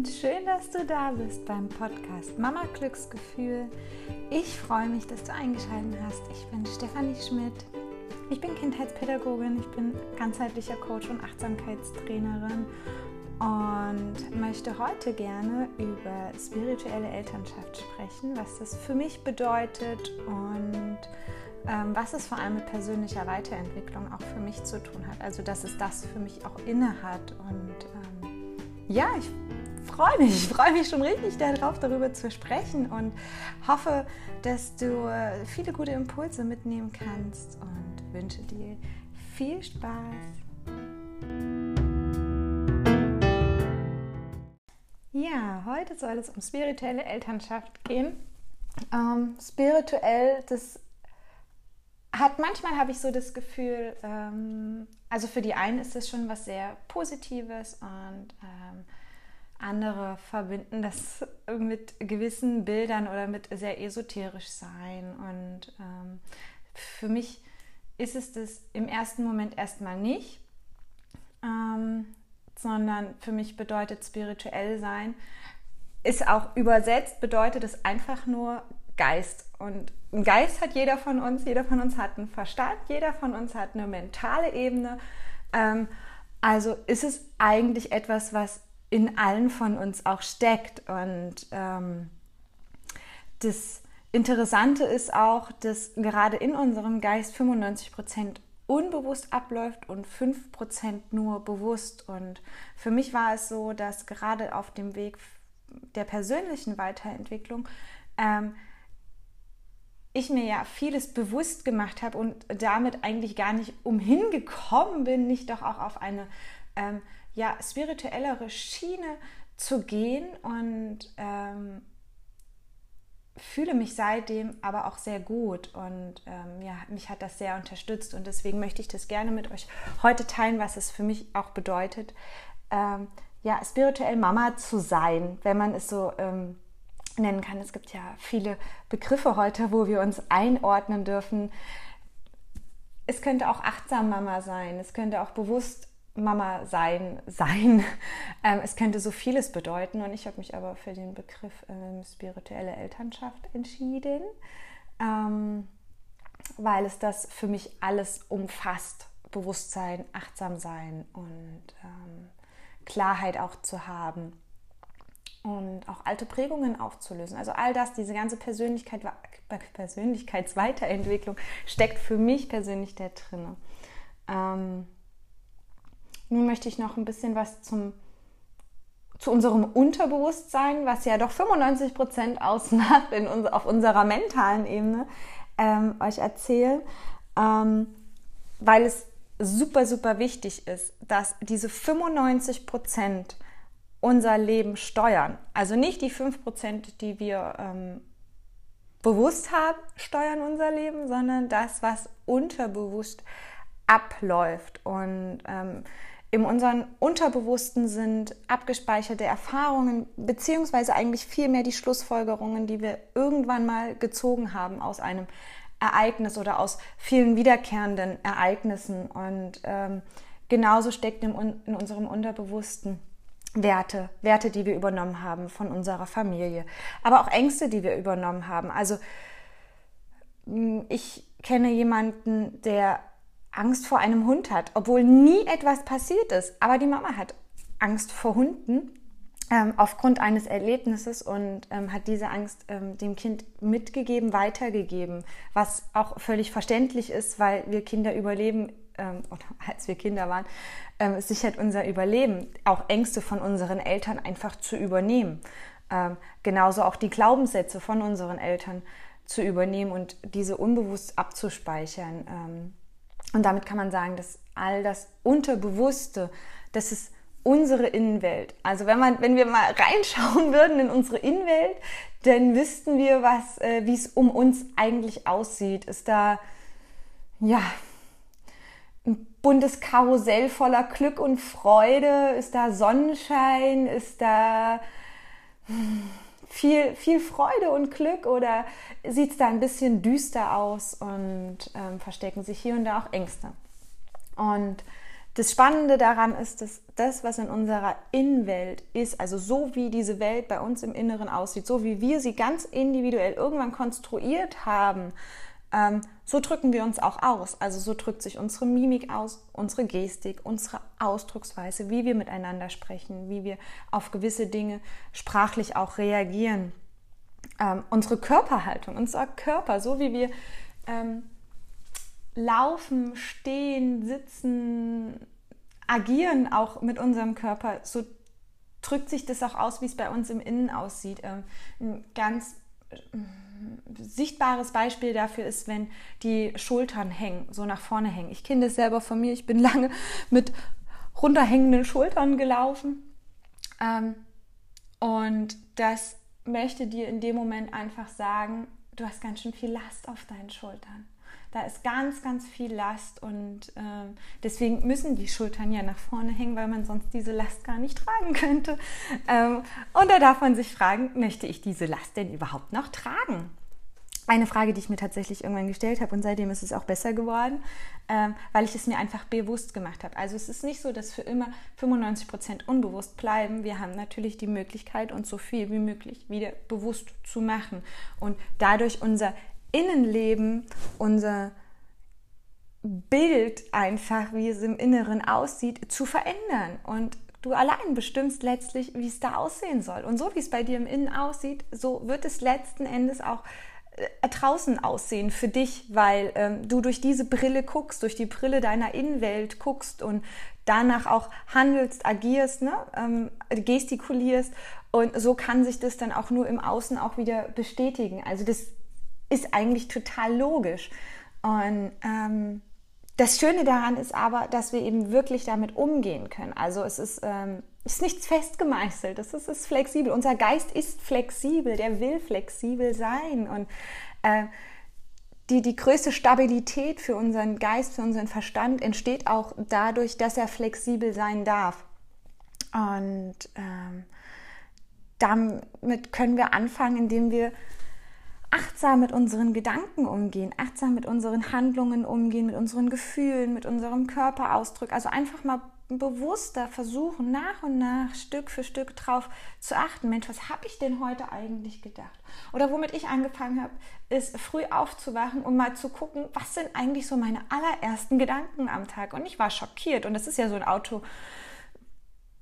und schön, dass du da bist beim Podcast Mama Glücksgefühl. Ich freue mich, dass du eingeschaltet hast. Ich bin Stefanie Schmidt. Ich bin Kindheitspädagogin, ich bin ganzheitlicher Coach und Achtsamkeitstrainerin und möchte heute gerne über spirituelle Elternschaft sprechen, was das für mich bedeutet und ähm, was es vor allem mit persönlicher Weiterentwicklung auch für mich zu tun hat. Also dass es das für mich auch inne hat und ähm, ja, ich freue mich, ich freue mich schon richtig darauf, darüber zu sprechen und hoffe, dass du äh, viele gute Impulse mitnehmen kannst und wünsche dir viel Spaß. Ja, heute soll es um spirituelle Elternschaft gehen. Ähm, spirituell, das hat manchmal habe ich so das Gefühl, ähm, also für die einen ist das schon was sehr Positives und ähm, andere verbinden das mit gewissen Bildern oder mit sehr esoterisch sein. Und ähm, für mich ist es das im ersten Moment erstmal nicht, ähm, sondern für mich bedeutet spirituell sein, ist auch übersetzt, bedeutet es einfach nur Geist. Und ein Geist hat jeder von uns, jeder von uns hat einen Verstand, jeder von uns hat eine mentale Ebene. Ähm, also ist es eigentlich etwas, was in allen von uns auch steckt. Und ähm, das Interessante ist auch, dass gerade in unserem Geist 95 Prozent unbewusst abläuft und 5% nur bewusst. Und für mich war es so, dass gerade auf dem Weg der persönlichen Weiterentwicklung ähm, ich mir ja vieles bewusst gemacht habe und damit eigentlich gar nicht umhin gekommen bin, nicht doch auch auf eine ähm, ja, spirituellere Schiene zu gehen und ähm, fühle mich seitdem aber auch sehr gut und ähm, ja, mich hat das sehr unterstützt und deswegen möchte ich das gerne mit euch heute teilen, was es für mich auch bedeutet, ähm, ja, spirituell Mama zu sein, wenn man es so ähm, nennen kann. Es gibt ja viele Begriffe heute, wo wir uns einordnen dürfen. Es könnte auch achtsam Mama sein, es könnte auch bewusst Mama sein sein. Ähm, es könnte so vieles bedeuten und ich habe mich aber für den Begriff ähm, spirituelle Elternschaft entschieden, ähm, weil es das für mich alles umfasst. Bewusstsein, achtsam sein und ähm, Klarheit auch zu haben und auch alte Prägungen aufzulösen. Also all das, diese ganze Persönlichkeit, Persönlichkeitsweiterentwicklung steckt für mich persönlich da drin. Nun möchte ich noch ein bisschen was zum, zu unserem Unterbewusstsein, was ja doch 95 Prozent ausmacht in auf unserer mentalen Ebene, ähm, euch erzählen, ähm, weil es super, super wichtig ist, dass diese 95 Prozent unser Leben steuern. Also nicht die 5%, die wir ähm, bewusst haben, steuern unser Leben, sondern das, was unterbewusst abläuft. Und ähm, in unserem Unterbewussten sind abgespeicherte Erfahrungen, beziehungsweise eigentlich vielmehr die Schlussfolgerungen, die wir irgendwann mal gezogen haben aus einem Ereignis oder aus vielen wiederkehrenden Ereignissen. Und ähm, genauso steckt in, in unserem Unterbewussten Werte, Werte, die wir übernommen haben von unserer Familie, aber auch Ängste, die wir übernommen haben. Also ich kenne jemanden, der Angst vor einem Hund hat, obwohl nie etwas passiert ist, aber die Mama hat Angst vor Hunden ähm, aufgrund eines Erlebnisses und ähm, hat diese Angst ähm, dem Kind mitgegeben, weitergegeben, was auch völlig verständlich ist, weil wir Kinder überleben ähm, oder als wir Kinder waren, ähm, sichert unser Überleben, auch Ängste von unseren Eltern einfach zu übernehmen. Ähm, genauso auch die Glaubenssätze von unseren Eltern zu übernehmen und diese unbewusst abzuspeichern. Und damit kann man sagen, dass all das Unterbewusste, das ist unsere Innenwelt. Also wenn man, wenn wir mal reinschauen würden in unsere Innenwelt, dann wüssten wir, was, äh, wie es um uns eigentlich aussieht. Ist da, ja, ein buntes Karussell voller Glück und Freude? Ist da Sonnenschein? Ist da hm, viel, viel Freude und Glück oder sieht es da ein bisschen düster aus und ähm, verstecken sich hier und da auch Ängste? Und das Spannende daran ist, dass das, was in unserer Innenwelt ist, also so wie diese Welt bei uns im Inneren aussieht, so wie wir sie ganz individuell irgendwann konstruiert haben, ähm, so drücken wir uns auch aus. Also so drückt sich unsere Mimik aus, unsere Gestik, unsere Ausdrucksweise, wie wir miteinander sprechen, wie wir auf gewisse Dinge sprachlich auch reagieren. Ähm, unsere Körperhaltung, unser Körper, so wie wir ähm, laufen, stehen, sitzen, agieren auch mit unserem Körper, so drückt sich das auch aus, wie es bei uns im Innen aussieht. Ähm, ein ganz sichtbares Beispiel dafür ist, wenn die Schultern hängen, so nach vorne hängen. Ich kenne das selber von mir. Ich bin lange mit runterhängenden Schultern gelaufen. Ähm, und das möchte dir in dem Moment einfach sagen, du hast ganz schön viel Last auf deinen Schultern. Da ist ganz, ganz viel Last und äh, deswegen müssen die Schultern ja nach vorne hängen, weil man sonst diese Last gar nicht tragen könnte. Ähm, und da darf man sich fragen, möchte ich diese Last denn überhaupt noch tragen? Eine Frage, die ich mir tatsächlich irgendwann gestellt habe und seitdem ist es auch besser geworden, ähm, weil ich es mir einfach bewusst gemacht habe. Also es ist nicht so, dass für immer 95 Prozent unbewusst bleiben. Wir haben natürlich die Möglichkeit, uns so viel wie möglich wieder bewusst zu machen und dadurch unser Innenleben, unser Bild einfach, wie es im Inneren aussieht, zu verändern. Und du allein bestimmst letztlich, wie es da aussehen soll. Und so wie es bei dir im Innen aussieht, so wird es letzten Endes auch äh, draußen aussehen für dich, weil ähm, du durch diese Brille guckst, durch die Brille deiner Innenwelt guckst und danach auch handelst, agierst, ne? ähm, gestikulierst und so kann sich das dann auch nur im Außen auch wieder bestätigen. Also das ist eigentlich total logisch. Und ähm, das Schöne daran ist aber, dass wir eben wirklich damit umgehen können. Also es ist, ähm, ist nichts festgemeißelt, es ist, ist, flexibel. Unser Geist ist flexibel, der will flexibel sein. Und äh, die, die größte Stabilität für unseren Geist, für unseren Verstand entsteht auch dadurch, dass er flexibel sein darf. Und ähm, damit können wir anfangen, indem wir achtsam mit unseren Gedanken umgehen, achtsam mit unseren Handlungen umgehen, mit unseren Gefühlen, mit unserem Körperausdruck. Also einfach mal bewusster versuchen, nach und nach, Stück für Stück drauf zu achten. Mensch, was habe ich denn heute eigentlich gedacht? Oder womit ich angefangen habe, ist früh aufzuwachen und mal zu gucken, was sind eigentlich so meine allerersten Gedanken am Tag. Und ich war schockiert. Und das ist ja so ein Auto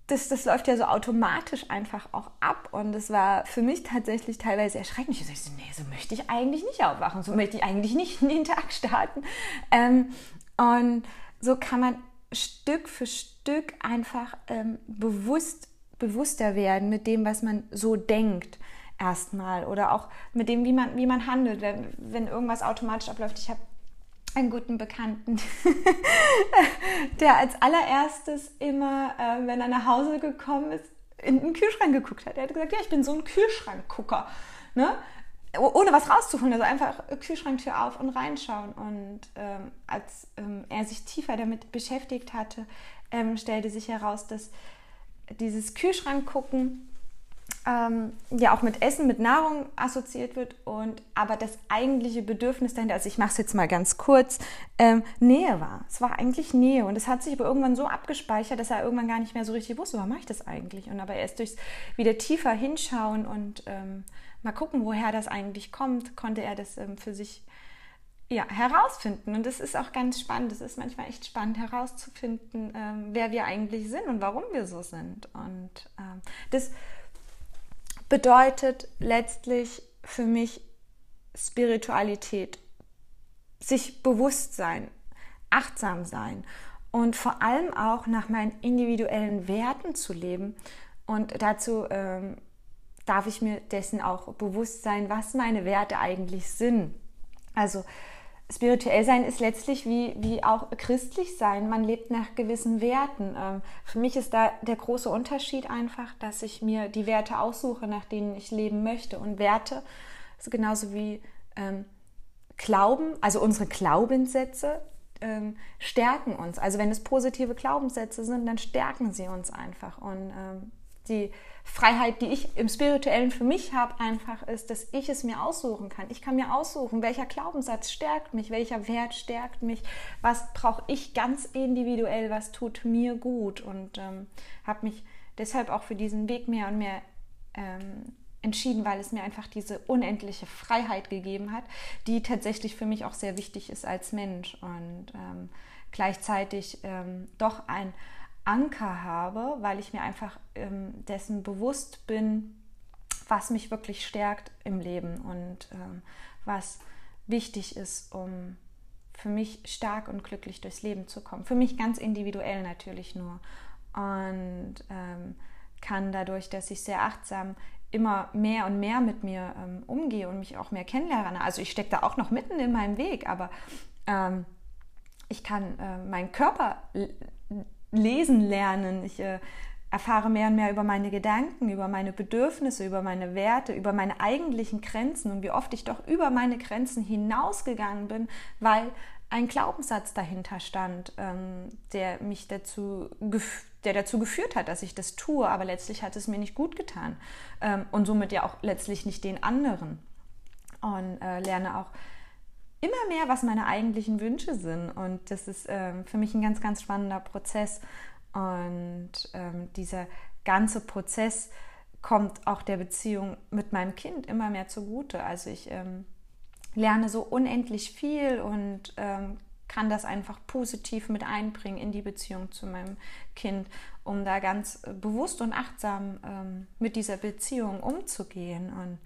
das, das läuft ja so automatisch einfach auch ab. Und es war für mich tatsächlich teilweise erschreckend. Ich so, nee, so möchte ich eigentlich nicht aufwachen, so möchte ich eigentlich nicht in den Tag starten. Ähm, und so kann man Stück für Stück einfach ähm, bewusst, bewusster werden mit dem, was man so denkt erstmal oder auch mit dem, wie man, wie man handelt, wenn, wenn irgendwas automatisch abläuft. Ich habe einen guten Bekannten, der als allererstes immer, äh, wenn er nach Hause gekommen ist, in den Kühlschrank geguckt hat. Er hat gesagt, ja, ich bin so ein Kühlschrankgucker. Ne? Ohne was rauszuholen, also einfach Kühlschranktür auf und reinschauen. Und ähm, als ähm, er sich tiefer damit beschäftigt hatte, ähm, stellte sich heraus, dass dieses Kühlschrankgucken ähm, ja auch mit Essen, mit Nahrung assoziiert wird und aber das eigentliche Bedürfnis dahinter, also ich mache es jetzt mal ganz kurz, ähm, Nähe war. Es war eigentlich Nähe und es hat sich aber irgendwann so abgespeichert, dass er irgendwann gar nicht mehr so richtig wusste, warum mache ich das eigentlich? Und aber erst durchs wieder tiefer hinschauen und ähm, mal gucken, woher das eigentlich kommt, konnte er das ähm, für sich ja, herausfinden. Und das ist auch ganz spannend. Es ist manchmal echt spannend herauszufinden, ähm, wer wir eigentlich sind und warum wir so sind. Und ähm, das bedeutet letztlich für mich Spiritualität, sich bewusst sein, achtsam sein und vor allem auch nach meinen individuellen Werten zu leben. Und dazu ähm, darf ich mir dessen auch bewusst sein, was meine Werte eigentlich sind. Also spirituell sein ist letztlich wie, wie auch christlich sein. Man lebt nach gewissen Werten. Ähm, für mich ist da der große Unterschied einfach, dass ich mir die Werte aussuche, nach denen ich leben möchte. Und Werte ist genauso wie ähm, Glauben, also unsere Glaubenssätze ähm, stärken uns. Also wenn es positive Glaubenssätze sind, dann stärken sie uns einfach. Und ähm, die Freiheit, die ich im Spirituellen für mich habe, einfach ist, dass ich es mir aussuchen kann. Ich kann mir aussuchen, welcher Glaubenssatz stärkt mich, welcher Wert stärkt mich, was brauche ich ganz individuell, was tut mir gut und ähm, habe mich deshalb auch für diesen Weg mehr und mehr ähm, entschieden, weil es mir einfach diese unendliche Freiheit gegeben hat, die tatsächlich für mich auch sehr wichtig ist als Mensch und ähm, gleichzeitig ähm, doch ein Anker habe, weil ich mir einfach ähm, dessen bewusst bin, was mich wirklich stärkt im Leben und ähm, was wichtig ist, um für mich stark und glücklich durchs Leben zu kommen. Für mich ganz individuell natürlich nur. Und ähm, kann dadurch, dass ich sehr achtsam immer mehr und mehr mit mir ähm, umgehe und mich auch mehr kennenlerne. Also ich stecke da auch noch mitten in meinem Weg, aber ähm, ich kann äh, meinen Körper lesen lernen. Ich äh, erfahre mehr und mehr über meine Gedanken, über meine Bedürfnisse, über meine Werte, über meine eigentlichen Grenzen und wie oft ich doch über meine Grenzen hinausgegangen bin, weil ein Glaubenssatz dahinter stand, ähm, der mich dazu der dazu geführt hat, dass ich das tue, aber letztlich hat es mir nicht gut getan ähm, und somit ja auch letztlich nicht den anderen. Und äh, lerne auch immer mehr, was meine eigentlichen Wünsche sind. Und das ist ähm, für mich ein ganz, ganz spannender Prozess. Und ähm, dieser ganze Prozess kommt auch der Beziehung mit meinem Kind immer mehr zugute. Also ich ähm, lerne so unendlich viel und ähm, kann das einfach positiv mit einbringen in die Beziehung zu meinem Kind, um da ganz bewusst und achtsam ähm, mit dieser Beziehung umzugehen. Und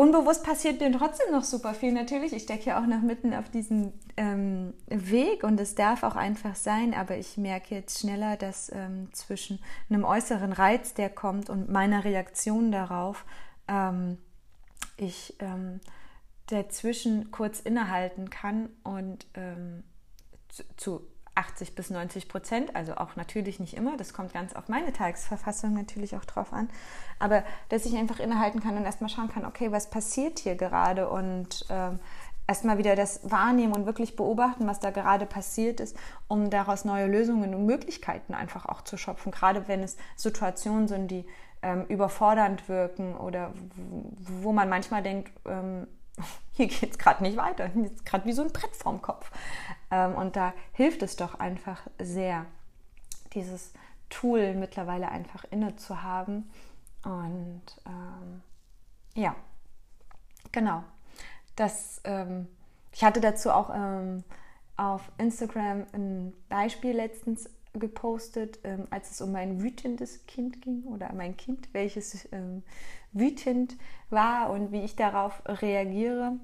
unbewusst passiert mir trotzdem noch super viel. Natürlich, ich stecke ja auch noch mitten auf diesem ähm, Weg und es darf auch einfach sein, aber ich merke jetzt schneller, dass ähm, zwischen einem äußeren Reiz, der kommt, und meiner Reaktion darauf, ähm, ich ähm, dazwischen kurz innehalten kann und ähm, zu, zu 80 bis 90 Prozent, also auch natürlich nicht immer, das kommt ganz auf meine Tagesverfassung natürlich auch drauf an, aber dass ich einfach innehalten kann und erstmal schauen kann, okay, was passiert hier gerade und ähm, erstmal wieder das wahrnehmen und wirklich beobachten, was da gerade passiert ist, um daraus neue Lösungen und Möglichkeiten einfach auch zu schöpfen, gerade wenn es Situationen sind, die ähm, überfordernd wirken oder wo man manchmal denkt, ähm, hier geht es gerade nicht weiter, ist gerade wie so ein Brett vorm Kopf. Ähm, und da hilft es doch einfach sehr, dieses Tool mittlerweile einfach inne zu haben. Und ähm, ja, genau. Das, ähm, ich hatte dazu auch ähm, auf Instagram ein Beispiel letztens gepostet, ähm, als es um mein wütendes Kind ging oder mein Kind, welches ähm, wütend war und wie ich darauf reagiere.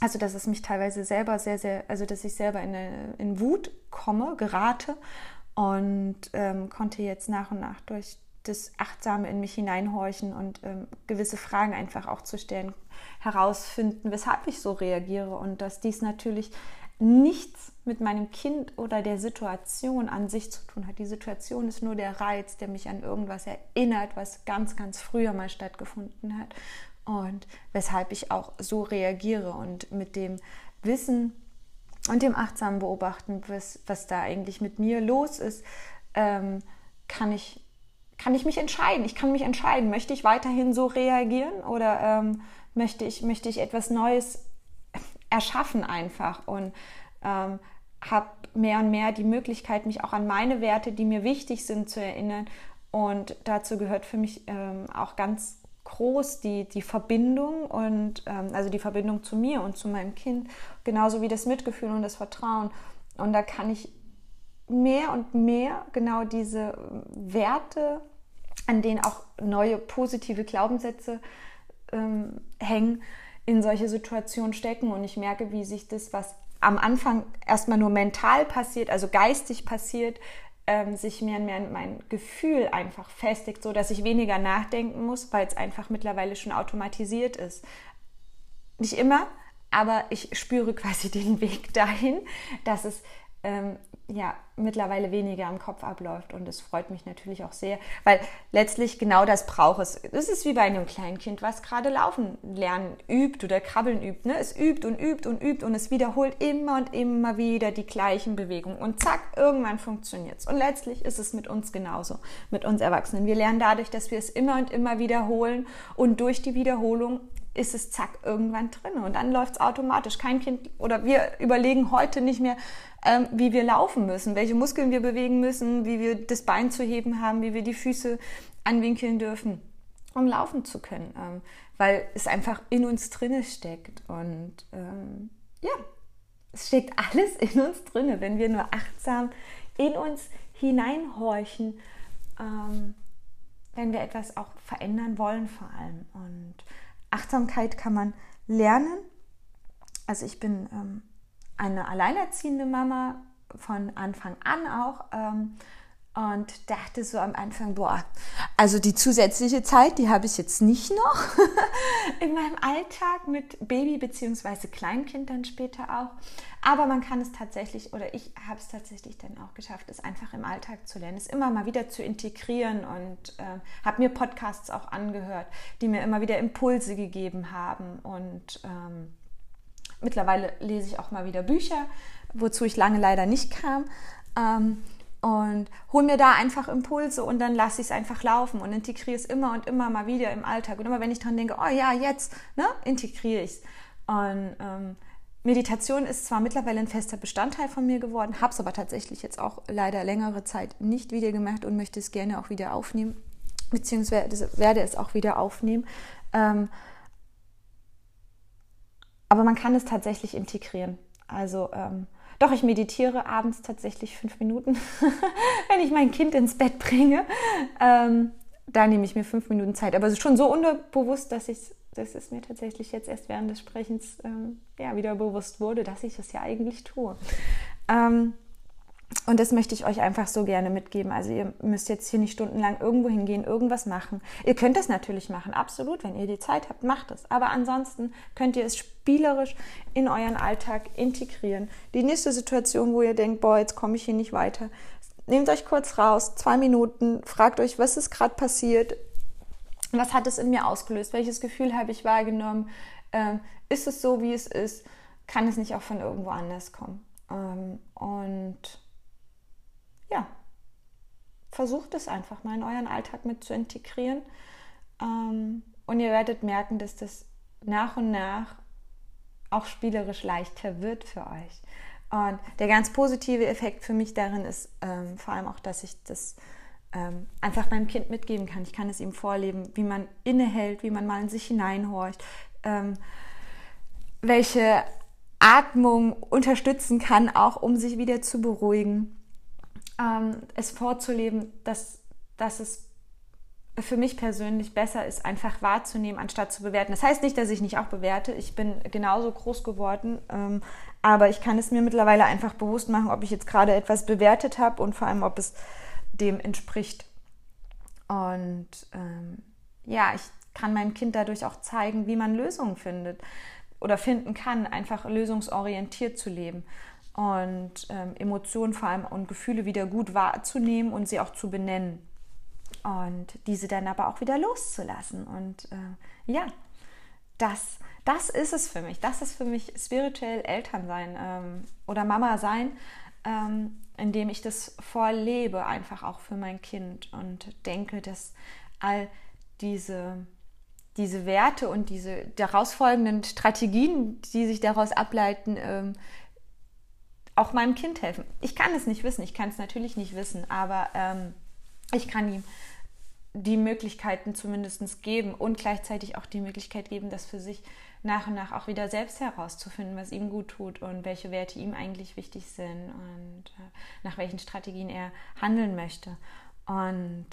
Also, dass es mich teilweise selber sehr, sehr, also dass ich selber in, eine, in Wut komme, gerate und ähm, konnte jetzt nach und nach durch das Achtsame in mich hineinhorchen und ähm, gewisse Fragen einfach auch zu stellen, herausfinden, weshalb ich so reagiere und dass dies natürlich nichts mit meinem Kind oder der Situation an sich zu tun hat. Die Situation ist nur der Reiz, der mich an irgendwas erinnert, was ganz, ganz früher mal stattgefunden hat und weshalb ich auch so reagiere und mit dem Wissen und dem achtsamen Beobachten, was, was da eigentlich mit mir los ist, ähm, kann ich kann ich mich entscheiden. Ich kann mich entscheiden, möchte ich weiterhin so reagieren oder ähm, möchte, ich, möchte ich etwas Neues erschaffen einfach und ähm, habe mehr und mehr die Möglichkeit, mich auch an meine Werte, die mir wichtig sind, zu erinnern. Und dazu gehört für mich ähm, auch ganz groß die, die Verbindung und ähm, also die Verbindung zu mir und zu meinem Kind, genauso wie das Mitgefühl und das Vertrauen. Und da kann ich mehr und mehr genau diese Werte, an denen auch neue positive Glaubenssätze ähm, hängen, in solche Situationen stecken und ich merke, wie sich das, was am Anfang erstmal nur mental passiert, also geistig passiert, ähm, sich mehr und mehr in mein Gefühl einfach festigt, so dass ich weniger nachdenken muss, weil es einfach mittlerweile schon automatisiert ist. Nicht immer, aber ich spüre quasi den Weg dahin, dass es ähm, ja mittlerweile weniger im Kopf abläuft und es freut mich natürlich auch sehr, weil letztlich genau das braucht es. Es ist wie bei einem kleinen Kind, was gerade laufen lernen übt oder krabbeln übt. Ne? Es übt und übt und übt und es wiederholt immer und immer wieder die gleichen Bewegungen und zack, irgendwann funktioniert es. Und letztlich ist es mit uns genauso, mit uns Erwachsenen. Wir lernen dadurch, dass wir es immer und immer wiederholen und durch die Wiederholung ist es zack irgendwann drin. Und dann läuft es automatisch. Kein Kind oder wir überlegen heute nicht mehr, ähm, wie wir laufen müssen, welche Muskeln wir bewegen müssen, wie wir das Bein zu heben haben, wie wir die Füße anwinkeln dürfen, um laufen zu können, ähm, weil es einfach in uns drinne steckt. Und ähm, ja, es steckt alles in uns drinne, wenn wir nur achtsam in uns hineinhorchen, ähm, wenn wir etwas auch verändern wollen vor allem. Und Achtsamkeit kann man lernen. Also ich bin ähm, eine alleinerziehende Mama von Anfang an auch ähm, und dachte so am Anfang, boah, also die zusätzliche Zeit, die habe ich jetzt nicht noch in meinem Alltag mit Baby bzw. Kleinkind dann später auch. Aber man kann es tatsächlich, oder ich habe es tatsächlich dann auch geschafft, es einfach im Alltag zu lernen, es immer mal wieder zu integrieren und äh, habe mir Podcasts auch angehört, die mir immer wieder Impulse gegeben haben. Und ähm, mittlerweile lese ich auch mal wieder Bücher, wozu ich lange leider nicht kam. Ähm, und hol mir da einfach Impulse und dann lasse ich es einfach laufen und integriere es immer und immer mal wieder im Alltag. Und immer wenn ich dran denke, oh ja, jetzt, ne, integriere ich es. Und ähm, Meditation ist zwar mittlerweile ein fester Bestandteil von mir geworden, habe es aber tatsächlich jetzt auch leider längere Zeit nicht wieder gemacht und möchte es gerne auch wieder aufnehmen, beziehungsweise werde es auch wieder aufnehmen. Ähm, aber man kann es tatsächlich integrieren. Also ähm, doch, ich meditiere abends tatsächlich fünf Minuten, wenn ich mein Kind ins Bett bringe. Ähm, da nehme ich mir fünf Minuten Zeit. Aber es ist schon so unterbewusst, dass ich dass es mir tatsächlich jetzt erst während des Sprechens ähm, ja, wieder bewusst wurde, dass ich das ja eigentlich tue. Ähm, und das möchte ich euch einfach so gerne mitgeben. Also ihr müsst jetzt hier nicht stundenlang irgendwo hingehen, irgendwas machen. Ihr könnt das natürlich machen, absolut. Wenn ihr die Zeit habt, macht es. Aber ansonsten könnt ihr es spielerisch in euren Alltag integrieren. Die nächste Situation, wo ihr denkt, boah, jetzt komme ich hier nicht weiter. Nehmt euch kurz raus, zwei Minuten, fragt euch, was ist gerade passiert? Was hat es in mir ausgelöst? Welches Gefühl habe ich wahrgenommen? Ähm, ist es so, wie es ist? Kann es nicht auch von irgendwo anders kommen? Ähm, und ja, versucht es einfach mal in euren Alltag mit zu integrieren. Ähm, und ihr werdet merken, dass das nach und nach auch spielerisch leichter wird für euch. Und der ganz positive Effekt für mich darin ist ähm, vor allem auch, dass ich das ähm, einfach meinem Kind mitgeben kann. Ich kann es ihm vorleben, wie man innehält, wie man mal in sich hineinhorcht, ähm, welche Atmung unterstützen kann, auch um sich wieder zu beruhigen ähm, es vorzuleben, dass, dass es für mich persönlich besser ist, einfach wahrzunehmen, anstatt zu bewerten. Das heißt nicht, dass ich nicht auch bewerte. Ich bin genauso groß geworden, ähm, aber ich kann es mir mittlerweile einfach bewusst machen, ob ich jetzt gerade etwas bewertet habe und vor allem, ob es dem entspricht. Und ähm, ja, ich kann meinem Kind dadurch auch zeigen, wie man Lösungen findet oder finden kann, einfach lösungsorientiert zu leben und ähm, Emotionen vor allem und Gefühle wieder gut wahrzunehmen und sie auch zu benennen und diese dann aber auch wieder loszulassen. Und äh, ja, das, das ist es für mich. Das ist für mich spirituell Elternsein ähm, oder Mama sein, ähm, indem ich das vorlebe, einfach auch für mein Kind und denke, dass all diese diese Werte und diese daraus folgenden Strategien, die sich daraus ableiten, ähm, auch meinem Kind helfen. Ich kann es nicht wissen, ich kann es natürlich nicht wissen, aber ähm, ich kann ihm die Möglichkeiten zumindest geben und gleichzeitig auch die Möglichkeit geben, das für sich nach und nach auch wieder selbst herauszufinden, was ihm gut tut und welche Werte ihm eigentlich wichtig sind und äh, nach welchen Strategien er handeln möchte. Und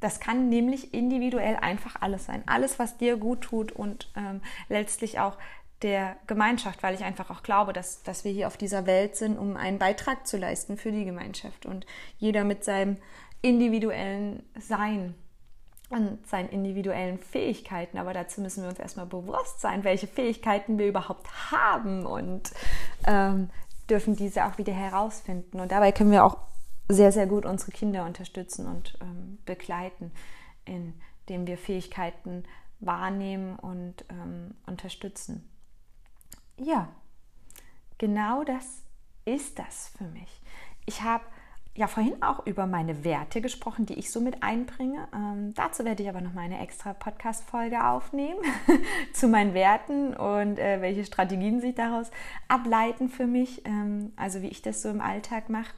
das kann nämlich individuell einfach alles sein. Alles, was dir gut tut und ähm, letztlich auch der Gemeinschaft, weil ich einfach auch glaube, dass, dass wir hier auf dieser Welt sind, um einen Beitrag zu leisten für die Gemeinschaft und jeder mit seinem individuellen Sein und seinen individuellen Fähigkeiten. Aber dazu müssen wir uns erstmal bewusst sein, welche Fähigkeiten wir überhaupt haben und ähm, dürfen diese auch wieder herausfinden. Und dabei können wir auch sehr, sehr gut unsere Kinder unterstützen und ähm, begleiten, indem wir Fähigkeiten wahrnehmen und ähm, unterstützen. Ja, genau das ist das für mich. Ich habe ja vorhin auch über meine Werte gesprochen, die ich so mit einbringe. Ähm, dazu werde ich aber noch mal eine extra Podcast-Folge aufnehmen zu meinen Werten und äh, welche Strategien sich daraus ableiten für mich, ähm, also wie ich das so im Alltag mache.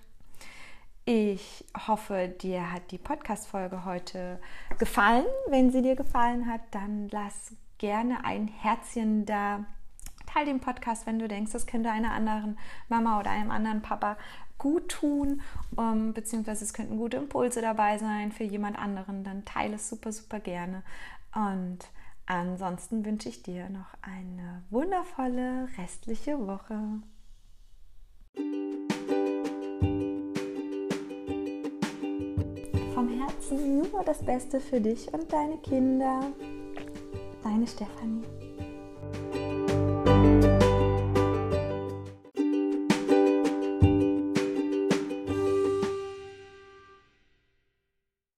Ich hoffe, dir hat die Podcast-Folge heute gefallen. Wenn sie dir gefallen hat, dann lass gerne ein Herzchen da. Teil den Podcast, wenn du denkst, das könnte einer anderen Mama oder einem anderen Papa gut tun, ähm, beziehungsweise es könnten gute Impulse dabei sein für jemand anderen. Dann teile es super, super gerne. Und ansonsten wünsche ich dir noch eine wundervolle restliche Woche. Herzen nur das Beste für dich und deine Kinder. Deine Stefanie.